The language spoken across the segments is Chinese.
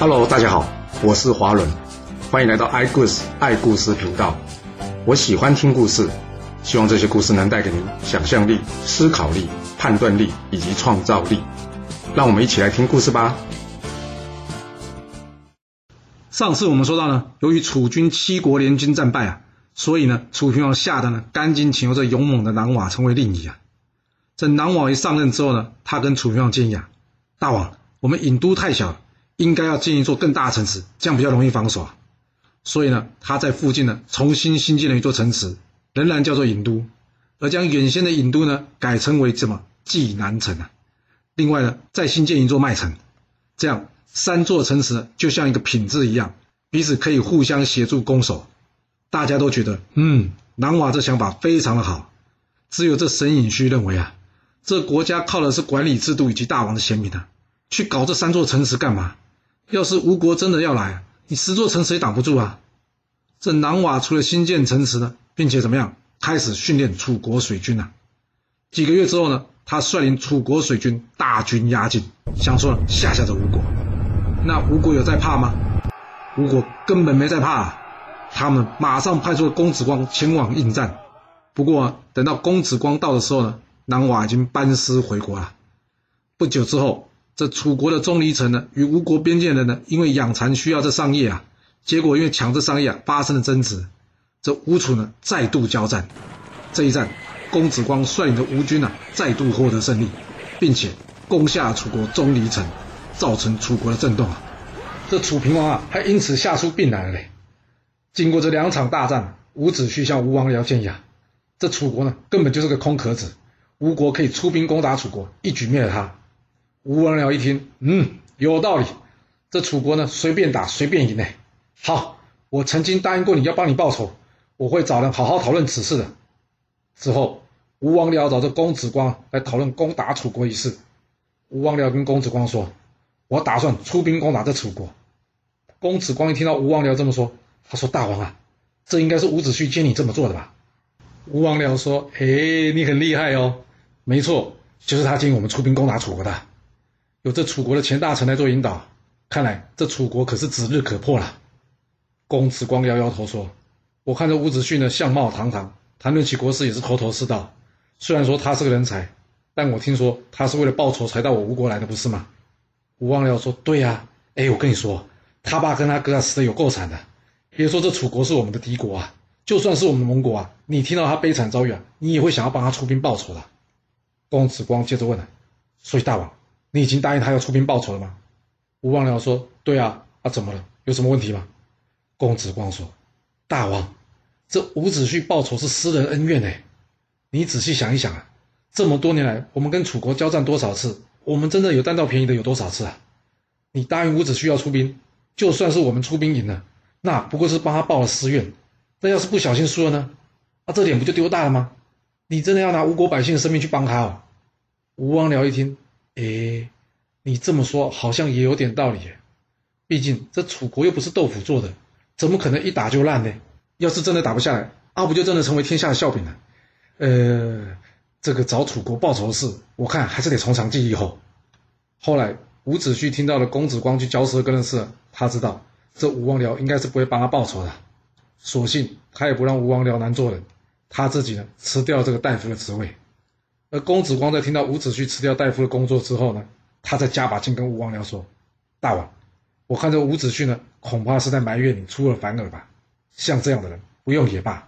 Hello，大家好，我是华伦，欢迎来到爱故事爱故事频道。我喜欢听故事，希望这些故事能带给您想象力、思考力、判断力以及创造力。让我们一起来听故事吧。上次我们说到呢，由于楚军七国联军战败啊，所以呢，楚平王吓得呢，赶紧请求这勇猛的南瓦成为令尹啊。这南瓦一上任之后呢，他跟楚平王建议啊，大王，我们郢都太小。应该要建一座更大的城池，这样比较容易防守。所以呢，他在附近呢重新新建了一座城池，仍然叫做郢都，而将原先的郢都呢改称为什么济南城啊。另外呢，再新建一座麦城，这样三座城池就像一个品质一样，彼此可以互相协助攻守。大家都觉得，嗯，南瓦这想法非常的好。只有这沈尹须认为啊，这国家靠的是管理制度以及大王的贤明啊，去搞这三座城池干嘛？要是吴国真的要来，你十座城池也挡不住啊！这南瓦除了新建城池呢，并且怎么样，开始训练楚国水军啊。几个月之后呢，他率领楚国水军大军压境，想说吓吓这吴国。那吴国有在怕吗？吴国根本没在怕啊！他们马上派出了公子光前往应战。不过，等到公子光到的时候呢，南瓦已经班师回国了。不久之后。这楚国的钟离城呢，与吴国边界人呢，因为养蚕需要这桑叶啊，结果因为抢这桑叶啊，发生了争执。这吴楚呢，再度交战。这一战，公子光率领的吴军啊，再度获得胜利，并且攻下楚国钟离城，造成楚国的震动啊。这楚平王啊，还因此吓出病来了嘞。经过这两场大战，伍子胥向吴王僚建议啊，这楚国呢，根本就是个空壳子，吴国可以出兵攻打楚国，一举灭了他。吴王僚一听，嗯，有道理。这楚国呢，随便打，随便赢呢。好，我曾经答应过你要帮你报仇，我会找人好好讨论此事的。之后，吴王僚找这公子光来讨论攻打楚国一事。吴王僚跟公子光说：“我打算出兵攻打这楚国。”公子光一听到吴王僚这么说，他说：“大王啊，这应该是伍子胥建议你这么做的吧？”吴王僚说：“哎，你很厉害哦，没错，就是他建议我们出兵攻打楚国的。”有这楚国的前大臣来做引导，看来这楚国可是指日可破了。公子光摇摇头说：“我看这伍子胥呢，相貌堂堂，谈论起国事也是头头是道。虽然说他是个人才，但我听说他是为了报仇才到我吴国来的，不是吗？”吴王僚说：“对呀，哎，我跟你说，他爸跟他哥死的有够惨的。别说这楚国是我们的敌国啊，就算是我们的盟国啊，你听到他悲惨遭遇啊，你也会想要帮他出兵报仇的。”公子光接着问了：“所以大王？”你已经答应他要出兵报仇了吗？吴王僚说：“对啊，啊怎么了？有什么问题吗？”公子光说：“大王，这伍子胥报仇是私人恩怨哎，你仔细想一想啊，这么多年来我们跟楚国交战多少次，我们真的有占到便宜的有多少次啊？你答应伍子胥要出兵，就算是我们出兵赢了，那不过是帮他报了私怨。那要是不小心输了呢？啊，这脸不就丢大了吗？你真的要拿吴国百姓的生命去帮他哦？”吴王僚一听。哎，你这么说好像也有点道理。毕竟这楚国又不是豆腐做的，怎么可能一打就烂呢？要是真的打不下来，阿不就真的成为天下的笑柄了？呃，这个找楚国报仇的事，我看还是得从长计议后。后来伍子胥听到了公子光去嚼舌根的事，他知道这吴王僚应该是不会帮他报仇的，索性他也不让吴王僚难做人，他自己呢辞掉这个大夫的职位。而公子光在听到伍子胥辞掉大夫的工作之后呢，他再加把劲跟吴王僚说：“大王，我看这伍子胥呢，恐怕是在埋怨你出尔反尔吧？像这样的人，不用也罢。”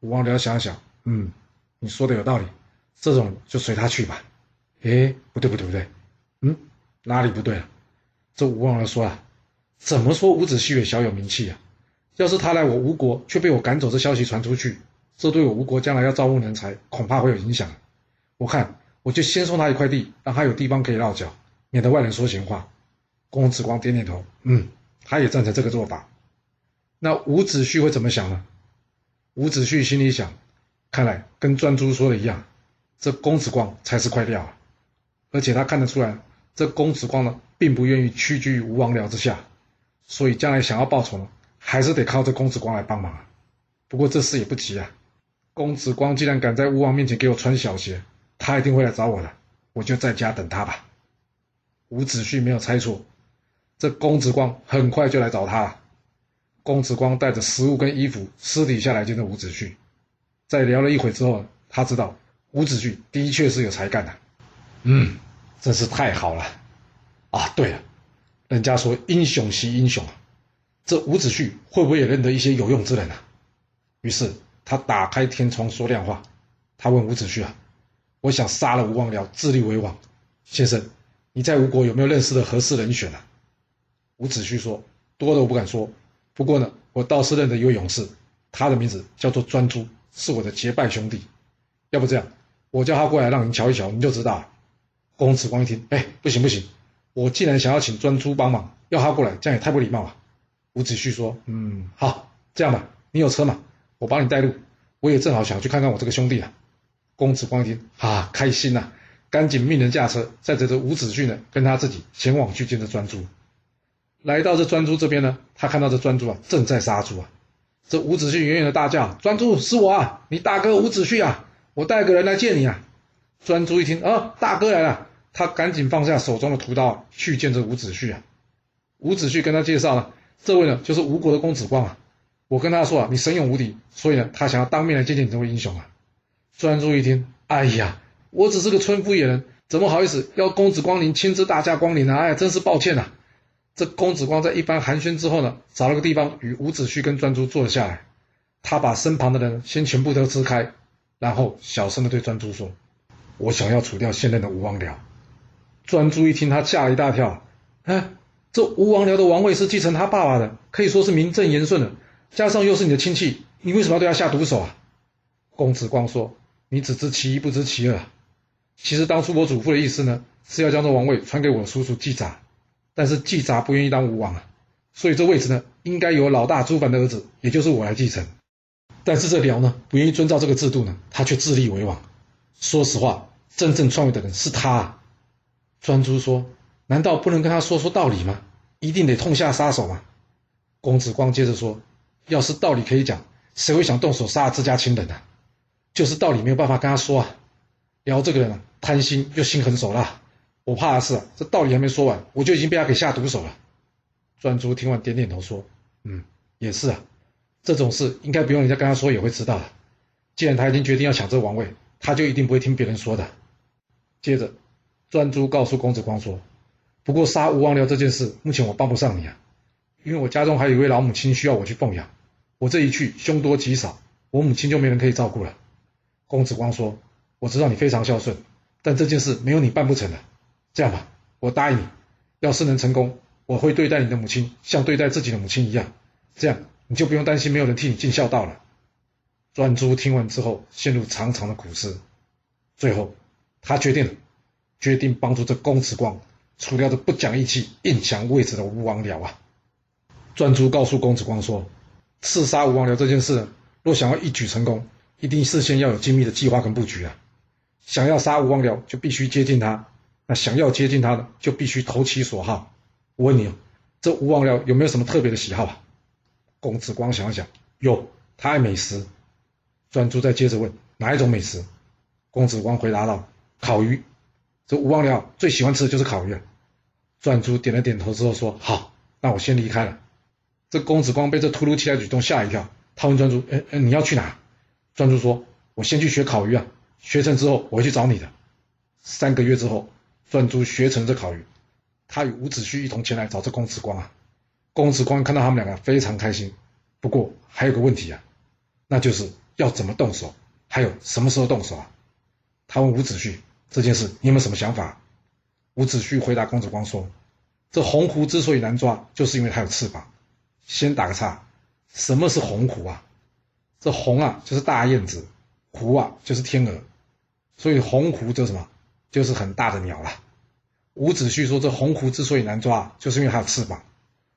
吴王僚想想，嗯，你说的有道理，这种就随他去吧。哎，不对不对不对，嗯，哪里不对了？这吴王僚说啊，怎么说伍子胥也小有名气啊？要是他来我吴国却被我赶走，这消息传出去，这对我吴国将来要招募人才，恐怕会有影响。我看，我就先送他一块地，让他有地方可以落脚，免得外人说闲话。公子光点点头，嗯，他也赞成这个做法。那伍子胥会怎么想呢？伍子胥心里想，看来跟专诸说的一样，这公子光才是块料啊。而且他看得出来，这公子光呢，并不愿意屈居于吴王僚之下，所以将来想要报仇，还是得靠这公子光来帮忙啊。不过这事也不急啊，公子光既然敢在吴王面前给我穿小鞋。他一定会来找我的，我就在家等他吧。伍子胥没有猜错，这公子光很快就来找他了。公子光带着食物跟衣服，私底下来见的伍子胥。在聊了一会之后，他知道伍子胥的确是有才干的。嗯，真是太好了。啊，对了，人家说英雄惜英雄啊，这伍子胥会不会也认得一些有用之人啊？于是他打开天窗说亮话，他问伍子胥啊：“我想杀了吴王僚，自立为王。先生，你在吴国有没有认识的合适人选啊？”伍子胥说：“多的我不敢说。”不过呢，我倒是认得一位勇士，他的名字叫做专诸，是我的结拜兄弟。要不这样，我叫他过来让您瞧一瞧，您就知道。公子光一听，哎，不行不行，我既然想要请专诸帮忙，要他过来，这样也太不礼貌了。伍子胥说，嗯，好，这样吧，你有车吗？我帮你带路。我也正好想去看看我这个兄弟啊。公子光听，啊，开心呐、赶紧命人驾车，载着这伍子胥呢，跟他自己前往去见这专诸。来到这专诸这边呢，他看到这专诸啊正在杀猪啊。这伍子胥远远的大叫：“专诸是我啊，你大哥伍子胥啊，我带个人来见你啊。”专诸一听啊，大哥来了，他赶紧放下手中的屠刀去见这伍子胥啊。伍子胥跟他介绍了，这位呢就是吴国的公子光啊。我跟他说啊，你神勇无敌，所以呢他想要当面来见见你这位英雄啊。专诸一听，哎呀，我只是个村夫野人，怎么好意思要公子光临亲自大驾光临呢？哎，真是抱歉呐、这公子光在一番寒暄之后呢，找了个地方与伍子胥跟专诸坐了下来。他把身旁的人先全部都支开，然后小声的对专诸说：“我想要除掉现任的吴王僚。”专诸一听，他吓了一大跳。哎，这吴王僚的王位是继承他爸爸的，可以说是名正言顺的，加上又是你的亲戚，你为什么要对他下毒手啊？公子光说：“你只知其一，不知其二。其实当初我祖父的意思呢，是要将这王位传给我叔叔季札。”但是季札不愿意当吴王啊，所以这位置呢，应该由老大朱凡的儿子，也就是我来继承。但是这辽呢，不愿意遵照这个制度呢，他却自立为王。说实话，真正创业的人是他啊。专诸说：“难道不能跟他说说道理吗？一定得痛下杀手吗？”公子光接着说：“要是道理可以讲，谁会想动手杀了自家亲人呢？就是道理没有办法跟他说啊。辽这个人，贪心又心狠手辣。”我怕的是啊，这道理还没说完，我就已经被他给下毒手了。专诸听完点点头说：“嗯，也是啊，这种事应该不用人家跟他说也会知道的。既然他已经决定要抢这王位，他就一定不会听别人说的。”接着，专诸告诉公子光说：“不过杀吴王僚这件事，目前我帮不上你啊，因为我家中还有一位老母亲需要我去奉养，我这一去凶多吉少，我母亲就没人可以照顾了。”公子光说：“我知道你非常孝顺，但这件事没有你办不成的。”这样吧，我答应你，要是能成功，我会对待你的母亲像对待自己的母亲一样，这样你就不用担心没有人替你尽孝道了。专诸听完之后，陷入长长的苦思，最后他决定了，决定帮助这公子光除掉这不讲义气、硬抢位置的吴王僚啊。专诸告诉公子光说，刺杀吴王僚这件事，若想要一举成功，一定事先要有精密的计划跟布局啊。想要杀吴王僚，就必须接近他。那想要接近他的，就必须投其所好。我问你哦，这吴王僚有没有什么特别的喜好啊？公子光想了想，有，他爱美食。专诸再接着问，哪一种美食？公子光回答道：烤鱼。这吴王僚最喜欢吃的就是烤鱼啊。专诸点了点头之后说：好，那我先离开了。这公子光被这突如其来的举动吓一跳，他问专诸：哎哎，你要去哪？专诸说：我先去学烤鱼啊，学成之后我会去找你的。三个月之后。专诸学成这烤鱼，他与伍子胥一同前来找这公子光啊。公子光看到他们两个非常开心，不过还有个问题啊，那就是要怎么动手，还有什么时候动手啊？他问伍子胥这件事，你有没有什么想法？伍子胥回答公子光说：“这鸿鵠之所以难抓，就是因为它有翅膀。”先打个岔，什么是鸿鵠啊？这鸿啊就是大燕子，鵠啊就是天鹅，所以鸿鹄就是什么？就是很大的鸟了。伍子胥说：“这鸿鹄之所以难抓，就是因为它有翅膀。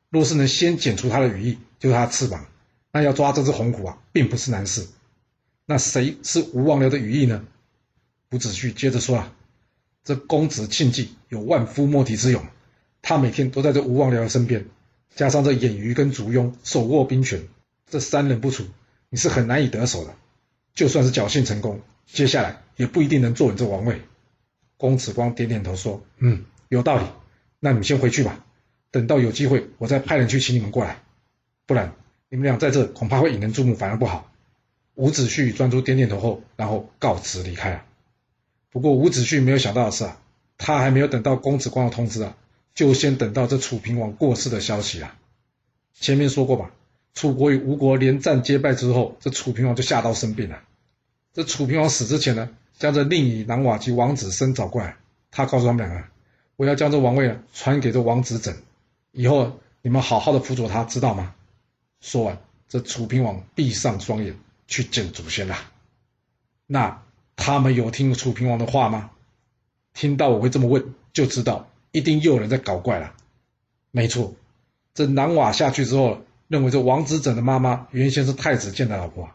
若是能先剪除它的羽翼，就是它的翅膀，那要抓这只鸿鵠啊，并不是难事。那谁是吴王僚的羽翼呢？”伍子胥接着说啊：“这公子庆忌有万夫莫敌之勇，他每天都在这吴王僚的身边，加上这偃瑜跟烛雍手握兵权，这三人不除，你是很难以得手的。就算是侥幸成功，接下来也不一定能坐稳这王位。”公子光点点头说：“嗯，有道理。那你们先回去吧。等到有机会，我再派人去请你们过来，不然你们俩在这恐怕会引人注目，反而不好。”伍子胥专诸点点头后，然后告辞离开了。不过伍子胥没有想到的是啊，他还没有等到公子光的通知啊，就先等到这楚平王过世的消息啊。前面说过吧，楚国与吴国连战皆败之后，这楚平王就吓到生病了。这楚平王死之前呢，将这令尹南瓦及王子申找过来，他告诉他们两个，我要将这王位传给这王子整，以后你们好好的辅佐他，知道吗？说完，这楚平王闭上双眼去见祖先了。那他们有听楚平王的话吗？听到我会这么问，就知道一定又有人在搞怪了。没错，这南瓦下去之后，认为这王子整的妈妈原先是太子建的老婆。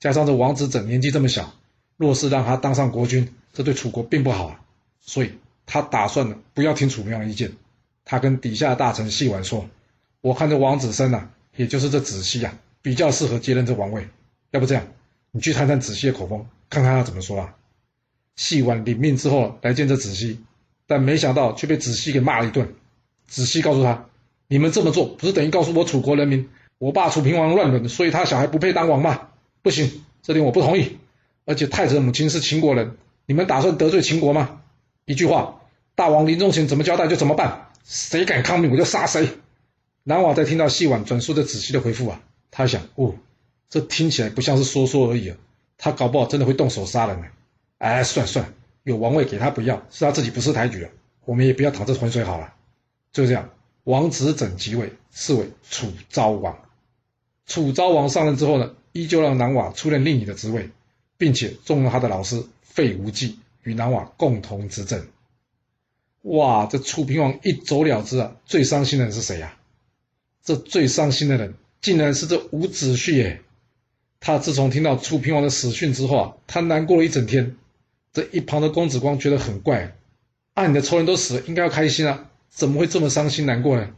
加上这王子整年纪这么小，若是让他当上国君，这对楚国并不好啊。所以他打算呢，不要听楚平王意见。他跟底下的大臣细婉说：“我看这王子申呐，也就是这子西啊，比较适合接任这王位。要不这样，你去探探子西的口风，看看他怎么说啊。”细婉领命之后来见这子西，但没想到却被子西给骂了一顿。子西告诉他：“你们这么做，不是等于告诉我楚国人民，我爸楚平王乱伦，所以他小孩不配当王吗？”不行，这点我不同意。而且太子的母亲是秦国人，你们打算得罪秦国吗？一句话，大王临终前怎么交代就怎么办。谁敢抗命，我就杀谁。南瓦在听到细婉转述的子西的回复啊，他想，哦，这听起来不像是说说而已啊，他搞不好真的会动手杀人呢。哎，算算，有王位给他不要，是他自己不识抬举了，我们也不要淌这浑水好了。就这样，王子整即位，是为楚昭王。楚昭王上任之后呢，依旧让南瓦出任令尹的职位，并且重用他的老师费无忌与南瓦共同执政。哇，这楚平王一走了之啊，最伤心的人是谁呀、啊？这最伤心的人竟然是这伍子胥耶！他自从听到楚平王的死讯之后啊，他难过了一整天。这一旁的公子光觉得很怪，啊，你的仇人都死了，应该要开心啊，怎么会这么伤心难过呢？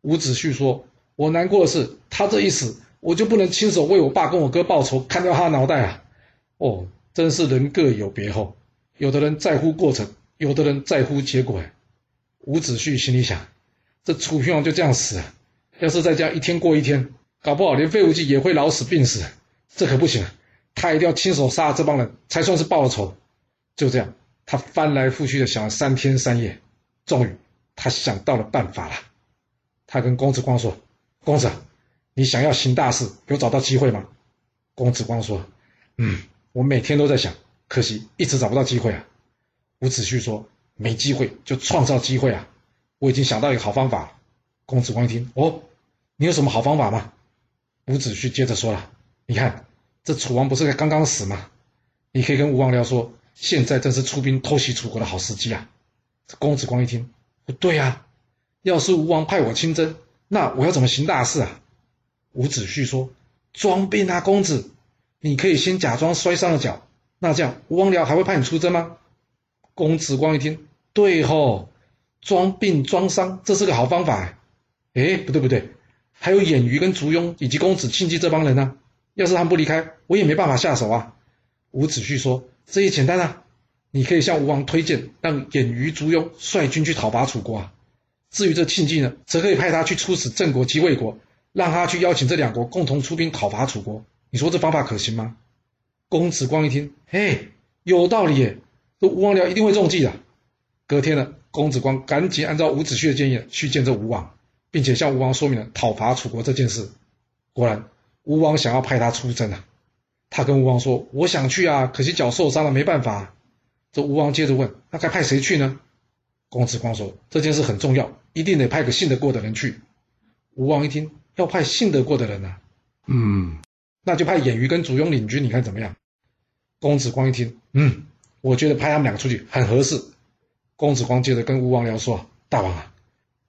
伍子胥说：“我难过的是他这一死。”我就不能亲手为我爸跟我哥报仇，砍掉他脑袋啊！哦，真是人各有别后，有的人在乎过程，有的人在乎结果。伍子胥心里想：这楚平王就这样死了，要是在家一天过一天，搞不好连费无忌也会老死病死，这可不行，他一定要亲手杀了这帮人，才算是报了仇。就这样，他翻来覆去的想了三天三夜，终于他想到了办法了。他跟公子光说：“公子。”你想要行大事，有找到机会吗？公子光说：“嗯，我每天都在想，可惜一直找不到机会啊。”伍子胥说：“没机会就创造机会啊！我已经想到一个好方法。”公子光一听：“哦，你有什么好方法吗？”伍子胥接着说了：“你看，这楚王不是刚刚死吗？你可以跟吴王僚说，现在正是出兵偷袭楚国的好时机啊。”公子光一听：“不对啊，要是吴王派我亲征，那我要怎么行大事啊？”伍子胥说：“装病啊，公子，你可以先假装摔伤了脚，那这样吴王僚还会派你出征吗？”公子光一听，对吼，装病装伤，这是个好方法。哎，不对不对，还有偃瑜跟烛庸以及公子庆忌这帮人呢，要是他们不离开，我也没办法下手啊。伍子胥说：“这也简单啊，你可以向吴王推荐，让偃瑜、烛庸率军去讨伐楚国啊。至于这庆忌呢，则可以派他去出使郑国及魏国。”让他去邀请这两国共同出兵讨伐楚国，你说这方法可行吗？公子光一听，嘿，有道理耶，这吴王僚一定会中计的。隔天呢，公子光赶紧按照伍子胥的建议去见这吴王，并且向吴王说明了讨伐楚国这件事。果然，吴王想要派他出征啊。他跟吴王说：“我想去啊，可惜脚受伤了，没办法。”这吴王接着问：“那该派谁去呢？”公子光说：“这件事很重要，一定得派个信得过的人去。”吴王一听。要派信得过的人呢、啊？嗯，那就派偃瑜跟祖庸领军，你看怎么样？公子光一听，嗯，我觉得派他们两个出去很合适。公子光接着跟吴王僚说：“大王啊，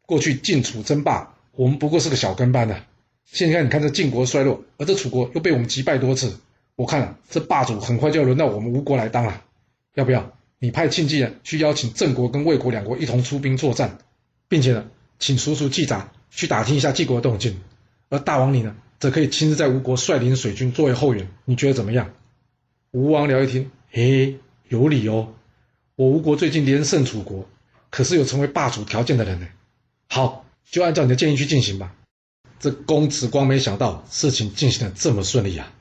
过去晋楚争霸，我们不过是个小跟班的。现在你看这晋国衰落，而这楚国又被我们击败多次，我看了这霸主很快就要轮到我们吴国来当了。要不要你派庆忌去邀请郑国跟魏国两国一同出兵作战，并且呢，请叔叔季札去打听一下晋国的动静。”而大王你呢，则可以亲自在吴国率领水军作为后援，你觉得怎么样？吴王僚一听，嘿，有理哦。我吴国最近连胜楚国，可是有成为霸主条件的人呢。好，就按照你的建议去进行吧。这公子光没想到事情进行的这么顺利啊！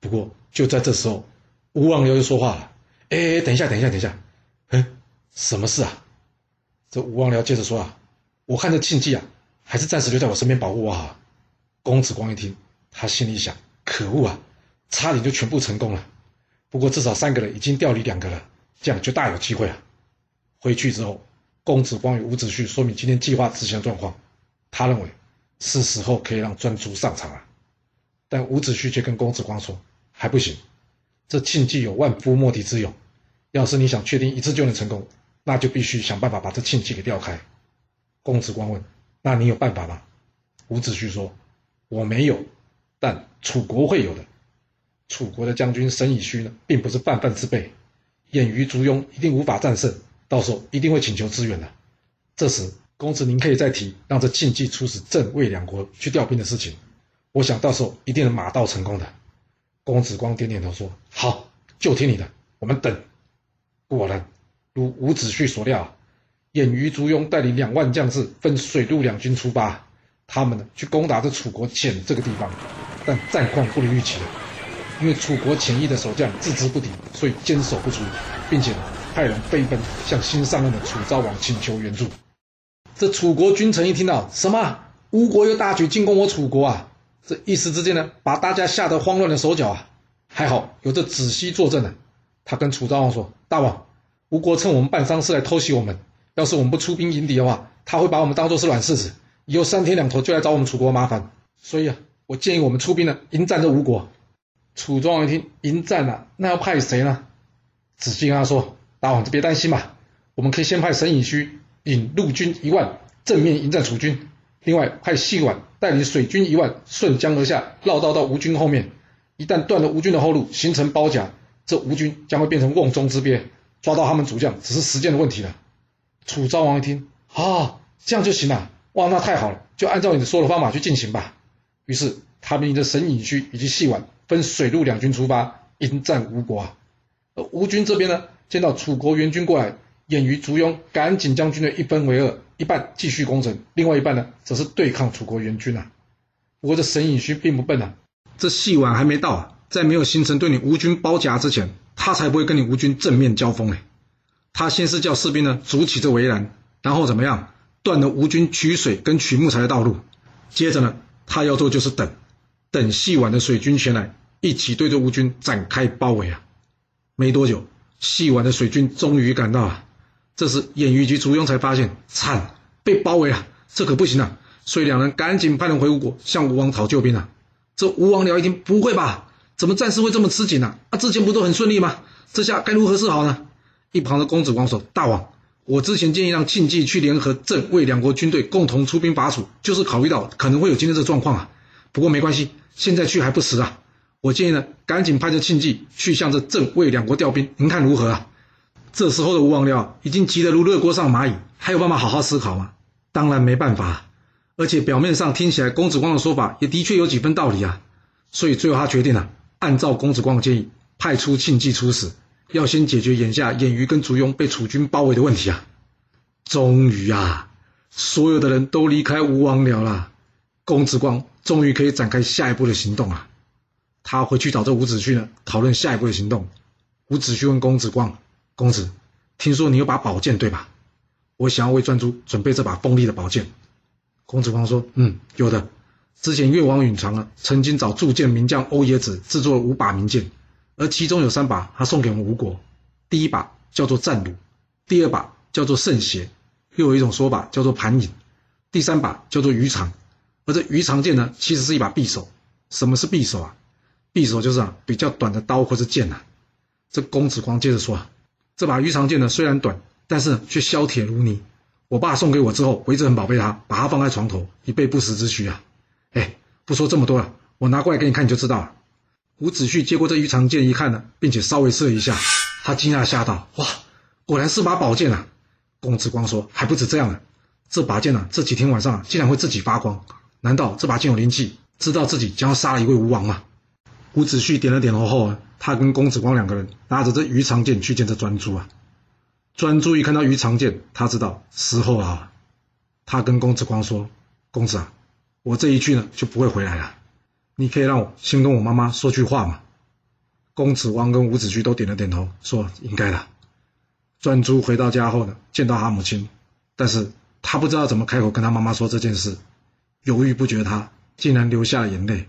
不过就在这时候，吴王僚又说话了：“哎，等一下，等一下，等一下，什么事啊？”这吴王僚接着说啊：“我看这庆忌啊，还是暂时留在我身边保护我好。”公子光一听，他心里想：“可恶啊，差点就全部成功了。不过至少三个人已经调离两个了，这样就大有机会了。”回去之后，公子光与伍子胥说明今天计划执行的状况，他认为。是时候可以让专诸上场了，但伍子胥却跟公子光说：“还不行，这庆忌有万夫莫敌之勇，要是你想确定一次就能成功，那就必须想办法把这庆忌给调开。”公子光问：“那你有办法吗？”伍子胥说：“我没有，但楚国会有的。楚国的将军沈以须呢，并不是泛泛之辈，晏于族雍一定无法战胜，到时候一定会请求支援的。这时。”公子，您可以再提让这庆忌出使郑魏两国去调兵的事情，我想到时候一定能马到成功的。公子光点点头说：“好，就听你的，我们等。”果然，如伍子胥所料，晏于族雍带领两万将士分水陆两军出发，他们呢去攻打这楚国潜这个地方，但战况不如预期，因为楚国潜翼的守将自知不敌，所以坚守不出，并且派人飞奔向新上任的楚昭王请求援助。这楚国君臣一听到什么吴国又大举进攻我楚国啊，这一时之间呢，把大家吓得慌乱了手脚啊。还好有这子西坐镇呢，他跟楚昭王说：“大王，吴国趁我们办丧事来偷袭我们，要是我们不出兵迎敌的话，他会把我们当作是软柿子，以后三天两头就来找我们楚国麻烦。所以啊，我建议我们出兵呢，迎战这吴国。”楚庄王一听迎战啊，那要派谁呢？子西跟他说：“大王，就别担心嘛，我们可以先派沈以须。”引陆军一万正面迎战楚军，另外派细管带领水军一万顺江而下，绕道到吴军后面。一旦断了吴军的后路，形成包夹，这吴军将会变成瓮中之鳖，抓到他们主将只是时间的问题了。楚昭王一听，啊，这样就行了，哇，那太好了，就按照你的说的方法去进行吧。于是他们领着沈以须以及细管分水陆两军出发迎战吴国啊。而吴军这边呢，见到楚国援军过来。掩于族雍赶紧将军队一分为二，一半继续攻城，另外一半呢，则是对抗楚国援军啊。不过这沈以须并不笨啊，这细管还没到啊，在没有形成对你吴军包夹之前，他才不会跟你吴军正面交锋呢。他先是叫士兵呢筑起这围栏，然后怎么样，断了吴军取水跟取木材的道路。接着呢，他要做就是等，等细晚的水军前来，一起对着吴军展开包围啊。没多久，细晚的水军终于赶到了。这时，晏于及族雍才发现惨，被包围了，这可不行啊！所以两人赶紧派人回吴国，向吴王讨救兵啊。这吴王僚一听，不会吧？怎么战事会这么吃紧呢？啊，之前不都很顺利吗？这下该如何是好呢？一旁的公子光说：“大王，我之前建议让庆忌去联合郑卫两国军队共同出兵伐楚，就是考虑到可能会有今天这状况啊。不过没关系，现在去还不迟啊。我建议呢，赶紧派着庆忌去向这郑卫两国调兵，您看如何啊？”这时候的吴王僚已经急得如热锅上蚂蚁，还有办法好好思考吗？当然没办法，而且表面上听起来公子光的说法也的确有几分道理啊。所以最后他决定了，按照公子光的建议，派出庆忌出使，要先解决眼下晏于跟族雍被楚军包围的问题啊。终于啊，所有的人都离开吴王僚了，公子光终于可以展开下一步的行动啊。他回去找这伍子胥呢，讨论下一步的行动。伍子胥问公子光。公子，听说你有把宝剑对吧？我想要为专诸准备这把锋利的宝剑。公子光说：“嗯，有的。之前越王允常啊，曾经找铸剑名将欧冶子制作了五把名剑，而其中有三把他送给我们吴国。第一把叫做战虏，第二把叫做圣邪，又有一种说法叫做盘引，第三把叫做鱼肠。而这鱼肠剑呢，其实是一把匕首。什么是匕首啊？匕首就是啊比较短的刀或者剑呐。这公子光接着说啊。”这把鱼肠剑呢，虽然短，但是却削铁如泥。我爸送给我之后，我一直很宝贝它，把它放在床头，以备不时之需啊。哎，不说这么多了，我拿过来给你看，你就知道了。伍子胥接过这鱼肠剑一看呢，并且稍微试了一下，他惊讶吓到：“哇，果然是把宝剑啊！”公子光说：“还不止这样呢，这把剑呢，这几天晚上，竟然会自己发光。难道这把剑有灵气，知道自己将要杀了一位吴王吗？”伍子胥点了点头后，他跟公子光两个人拿着这鱼肠剑去见这专诸啊。专诸一看到鱼肠剑，他知道时候啊。他跟公子光说：“公子啊，我这一去呢就不会回来了，你可以让我先跟我妈妈说句话吗？公子光跟伍子胥都点了点头，说应该的。专诸回到家后呢，见到他母亲，但是他不知道怎么开口跟他妈妈说这件事，犹豫不决，他竟然流下了眼泪。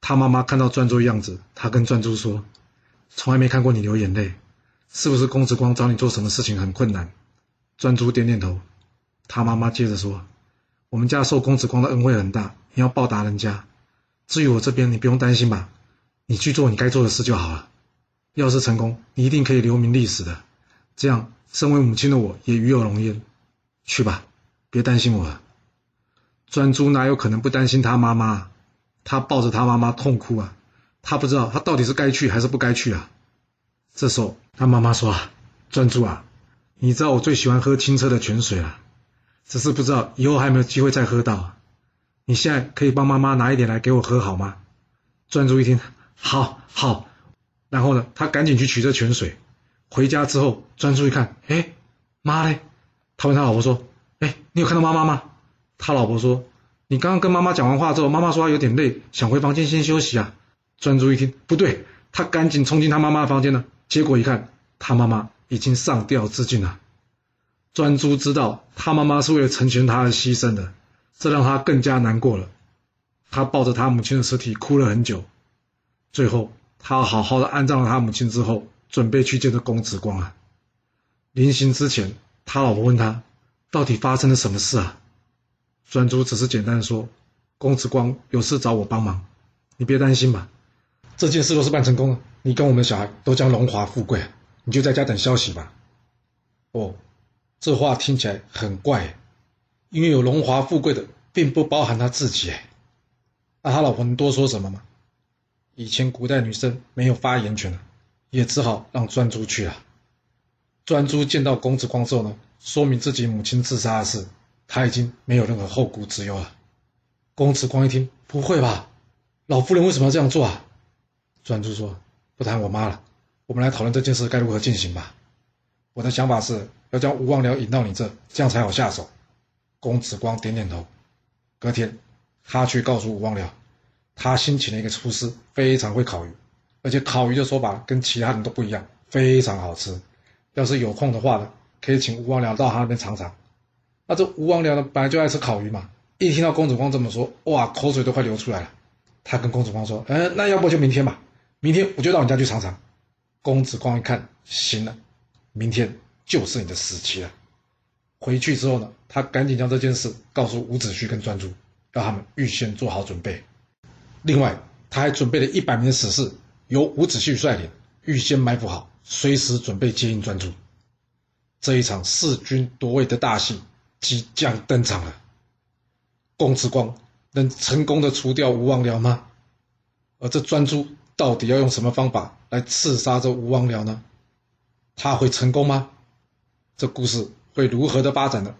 他妈妈看到专诸的样子，他跟专诸说：“从来没看过你流眼泪，是不是公子光找你做什么事情很困难？”专诸点点头。他妈妈接着说：“我们家受公子光的恩惠很大，你要报答人家。至于我这边，你不用担心吧，你去做你该做的事就好了。要是成功，你一定可以留名历史的。”这样，身为母亲的我也与有荣焉。去吧，别担心我了。专诸哪有可能不担心他妈妈？他抱着他妈妈痛哭啊！他不知道他到底是该去还是不该去啊！这时候，他妈妈说：“啊，专诸啊，你知道我最喜欢喝清澈的泉水了，只是不知道以后还有没有机会再喝到。你现在可以帮妈妈拿一点来给我喝好吗？”专注一听，好，好。然后呢，他赶紧去取这泉水。回家之后，专注一看，哎，妈嘞！他问他老婆说：“哎，你有看到妈妈吗？”他老婆说：“你刚刚跟妈妈讲完话之后，妈妈说她有点累，想回房间先休息啊。”专注一听不对，他赶紧冲进他妈妈的房间了。结果一看，他妈妈已经上吊自尽了。专诸知道他妈妈是为了成全他而牺牲的，这让他更加难过了。他抱着他母亲的尸体哭了很久。最后，他好好的安葬了他母亲之后。准备去见这公子光啊！临行之前，他老婆问他，到底发生了什么事啊？专诸只是简单的说，公子光有事找我帮忙，你别担心吧，这件事若是办成功了，你跟我们小孩都将荣华富贵，你就在家等消息吧。哦，这话听起来很怪，因为有荣华富贵的，并不包含他自己。那他老婆能多说什么吗？以前古代女生没有发言权也只好让专诸去了。专诸见到公子光之后呢，说明自己母亲自杀的事，他已经没有任何后顾之忧了。公子光一听，不会吧，老夫人为什么要这样做啊？专诸说：“不谈我妈了，我们来讨论这件事该如何进行吧。我的想法是要将吴王僚引到你这，这样才好下手。”公子光点点头。隔天，他去告诉吴王僚，他新请了一个厨师，非常会烤鱼。而且烤鱼的说法跟其他人都不一样，非常好吃。要是有空的话呢，可以请吴王僚到他那边尝尝。那这吴王僚呢，本来就爱吃烤鱼嘛，一听到公子光这么说，哇，口水都快流出来了。他跟公子光说：“嗯，那要不就明天吧，明天我就到你家去尝尝。”公子光一看，行了，明天就是你的死期了。回去之后呢，他赶紧将这件事告诉伍子胥跟专诸，让他们预先做好准备。另外，他还准备了一百名死士。由伍子胥率领，预先埋伏好，随时准备接应专诸。这一场弑君夺位的大戏即将登场了。公子光能成功的除掉吴王僚吗？而这专诸到底要用什么方法来刺杀这吴王僚呢？他会成功吗？这故事会如何的发展呢？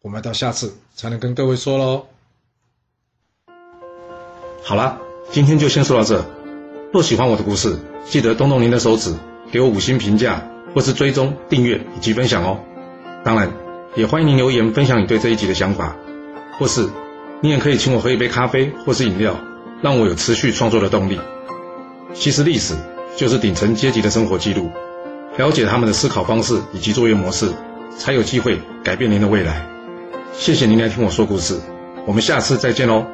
我们到下次才能跟各位说喽。好了，今天就先说到这。若喜欢我的故事，记得动动您的手指，给我五星评价，或是追踪、订阅以及分享哦。当然，也欢迎您留言分享你对这一集的想法，或是你也可以请我喝一杯咖啡或是饮料，让我有持续创作的动力。其实历史就是顶层阶级的生活记录，了解他们的思考方式以及作业模式，才有机会改变您的未来。谢谢您来听我说故事，我们下次再见喽。